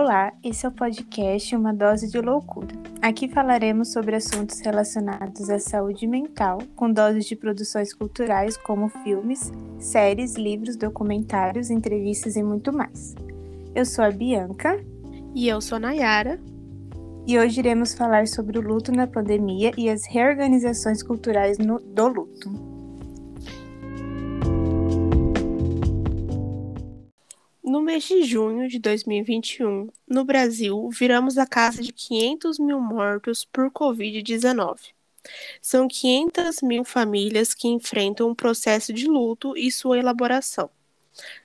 Olá, esse é o podcast Uma Dose de Loucura. Aqui falaremos sobre assuntos relacionados à saúde mental, com doses de produções culturais como filmes, séries, livros, documentários, entrevistas e muito mais. Eu sou a Bianca. E eu sou a Nayara. E hoje iremos falar sobre o luto na pandemia e as reorganizações culturais no, do luto. No mês de junho de 2021, no Brasil, viramos a casa de 500 mil mortos por Covid-19. São 500 mil famílias que enfrentam um processo de luto e sua elaboração.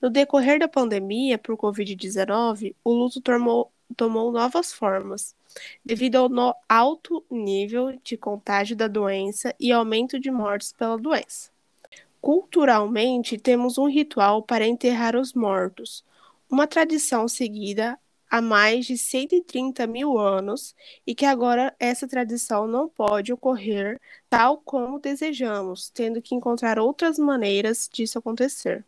No decorrer da pandemia por Covid-19, o luto tomou, tomou novas formas, devido ao alto nível de contágio da doença e aumento de mortes pela doença. Culturalmente, temos um ritual para enterrar os mortos, uma tradição seguida há mais de 130 mil anos e que agora essa tradição não pode ocorrer tal como desejamos, tendo que encontrar outras maneiras disso acontecer.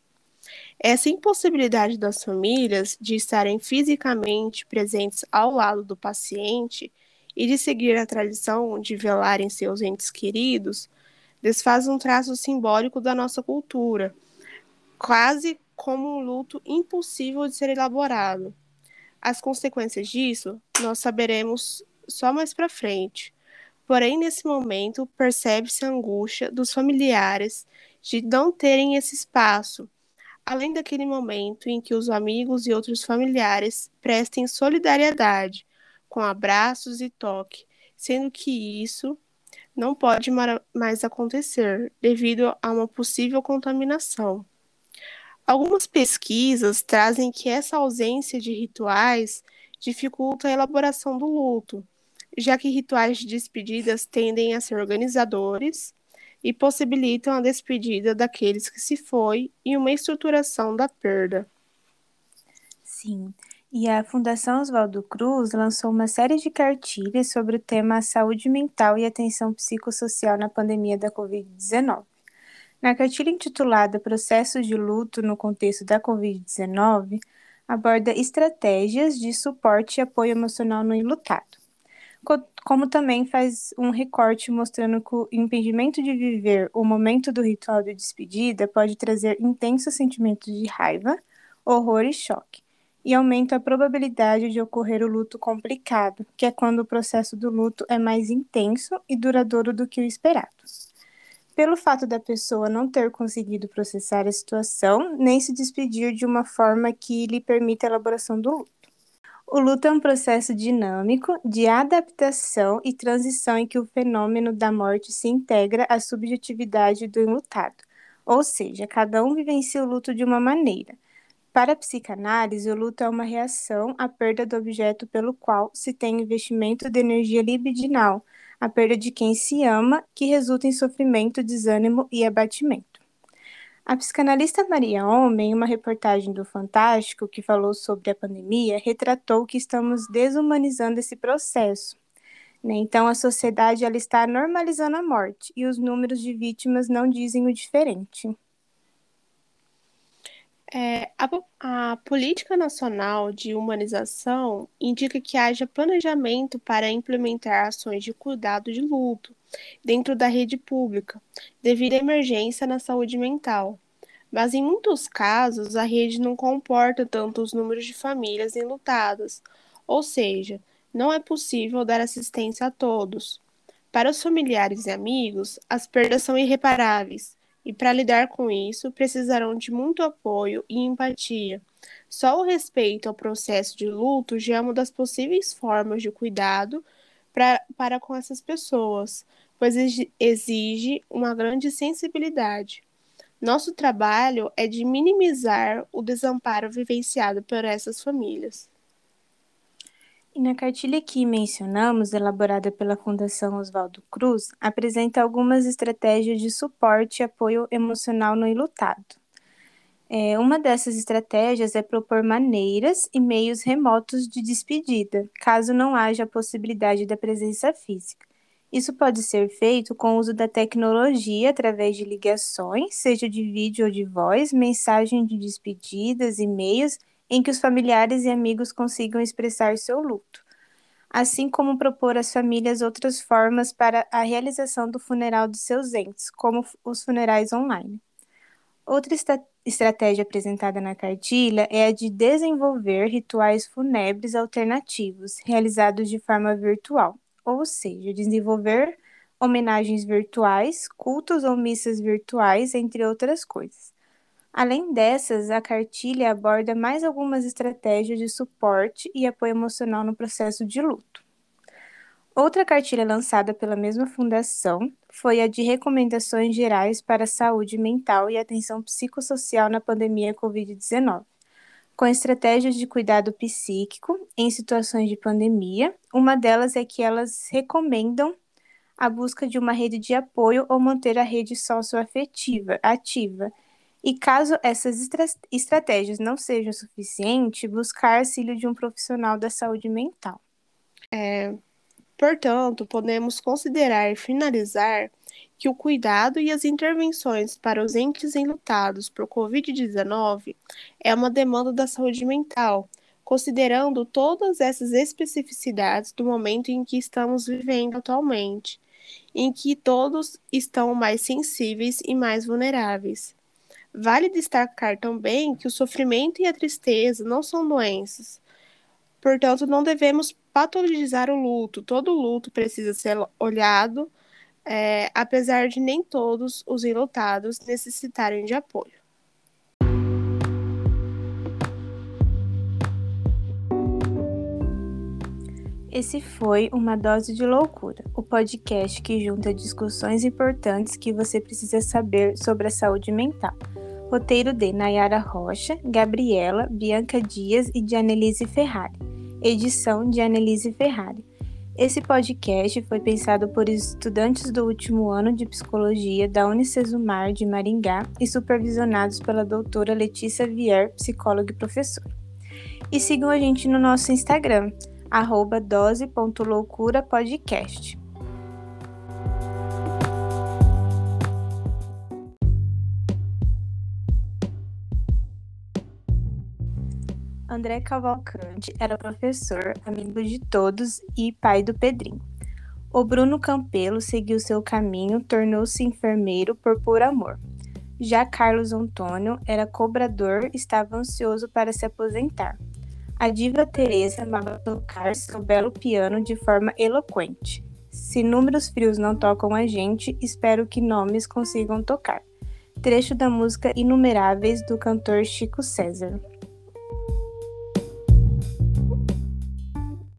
Essa impossibilidade das famílias de estarem fisicamente presentes ao lado do paciente e de seguir a tradição de velarem seus entes queridos desfaz um traço simbólico da nossa cultura, quase como um luto impossível de ser elaborado. As consequências disso nós saberemos só mais para frente. Porém, nesse momento, percebe-se a angústia dos familiares de não terem esse espaço, além daquele momento em que os amigos e outros familiares prestem solidariedade, com abraços e toque, sendo que isso não pode mais acontecer devido a uma possível contaminação. Algumas pesquisas trazem que essa ausência de rituais dificulta a elaboração do luto, já que rituais de despedidas tendem a ser organizadores e possibilitam a despedida daqueles que se foi e uma estruturação da perda. Sim, e a Fundação Oswaldo Cruz lançou uma série de cartilhas sobre o tema saúde mental e atenção psicossocial na pandemia da Covid-19. Na cartilha intitulada Processos de Luto no Contexto da Covid-19, aborda estratégias de suporte e apoio emocional no enlutado. Como também faz um recorte mostrando que o impedimento de viver o momento do ritual de despedida pode trazer intensos sentimentos de raiva, horror e choque, e aumenta a probabilidade de ocorrer o luto complicado, que é quando o processo do luto é mais intenso e duradouro do que o esperado pelo fato da pessoa não ter conseguido processar a situação, nem se despedir de uma forma que lhe permita a elaboração do luto. O luto é um processo dinâmico de adaptação e transição em que o fenômeno da morte se integra à subjetividade do enlutado, ou seja, cada um vivencia o luto de uma maneira. Para a psicanálise, o luto é uma reação à perda do objeto pelo qual se tem investimento de energia libidinal, a perda de quem se ama, que resulta em sofrimento, desânimo e abatimento. A psicanalista Maria Homem, em uma reportagem do Fantástico que falou sobre a pandemia, retratou que estamos desumanizando esse processo. Né? Então, a sociedade ela está normalizando a morte e os números de vítimas não dizem o diferente. É, a, a, política nacional de humanização indica que haja planejamento para implementar ações de cuidado de luto dentro da rede pública, devido à emergência na saúde mental. Mas em muitos casos, a rede não comporta tantos números de famílias enlutadas, ou seja, não é possível dar assistência a todos. Para os familiares e amigos, as perdas são irreparáveis e para lidar com isso precisarão de muito apoio e empatia. Só o respeito ao processo de luto já é uma das possíveis formas de cuidado pra, para com essas pessoas, pois exige uma grande sensibilidade. Nosso trabalho é de minimizar o desamparo vivenciado por essas famílias. E na cartilha que mencionamos, elaborada pela Fundação Oswaldo Cruz, apresenta algumas estratégias de suporte e apoio emocional no enlutado. É, uma dessas estratégias é propor maneiras e meios remotos de despedida, caso não haja a possibilidade da presença física. Isso pode ser feito com o uso da tecnologia através de ligações, seja de vídeo ou de voz, mensagem de despedidas, e-mails em que os familiares e amigos consigam expressar seu luto, assim como propor às famílias outras formas para a realização do funeral de seus entes, como os funerais online. Outra estratégia apresentada na cartilha é a de desenvolver rituais fúnebres alternativos, realizados de forma virtual, ou seja, desenvolver homenagens virtuais, cultos ou missas virtuais, entre outras coisas. Além dessas, a cartilha aborda mais algumas estratégias de suporte e apoio emocional no processo de luto. Outra cartilha lançada pela mesma fundação foi a de Recomendações Gerais para a Saúde Mental e Atenção Psicossocial na Pandemia Covid-19, com estratégias de cuidado psíquico em situações de pandemia. Uma delas é que elas recomendam a busca de uma rede de apoio ou manter a rede socioafetiva ativa. E caso essas estra estratégias não sejam suficientes, buscar auxílio de um profissional da saúde mental. É, Portanto, podemos considerar e finalizar que o cuidado e as intervenções para os entes enlutados por Covid-19 é uma demanda da saúde mental, considerando todas essas especificidades do momento em que estamos vivendo atualmente, em que todos estão mais sensíveis e mais vulneráveis. Vale destacar também que o sofrimento e a tristeza não são doenças, Portanto, não devemos patologizar o luto. Todo luto precisa ser olhado, é, apesar de nem todos os enlutados necessitarem de apoio. Esse foi Uma Dose de Loucura, o podcast que junta discussões importantes que você precisa saber sobre a saúde mental. Roteiro de Nayara Rocha, Gabriela, Bianca Dias e de Annelise Ferrari edição de Annelise Ferrari. Esse podcast foi pensado por estudantes do último ano de psicologia da Unicesumar de Maringá e supervisionados pela doutora Letícia Vier, psicóloga e professora. E sigam a gente no nosso Instagram, dose.loucurapodcast. André Cavalcante era professor, amigo de todos e pai do Pedrinho. O Bruno Campelo seguiu seu caminho, tornou-se enfermeiro por puro amor. Já Carlos Antônio era cobrador, estava ansioso para se aposentar. A diva Teresa amava tocar seu belo piano de forma eloquente. Se números frios não tocam a gente, espero que nomes consigam tocar. Trecho da música Inumeráveis do cantor Chico César.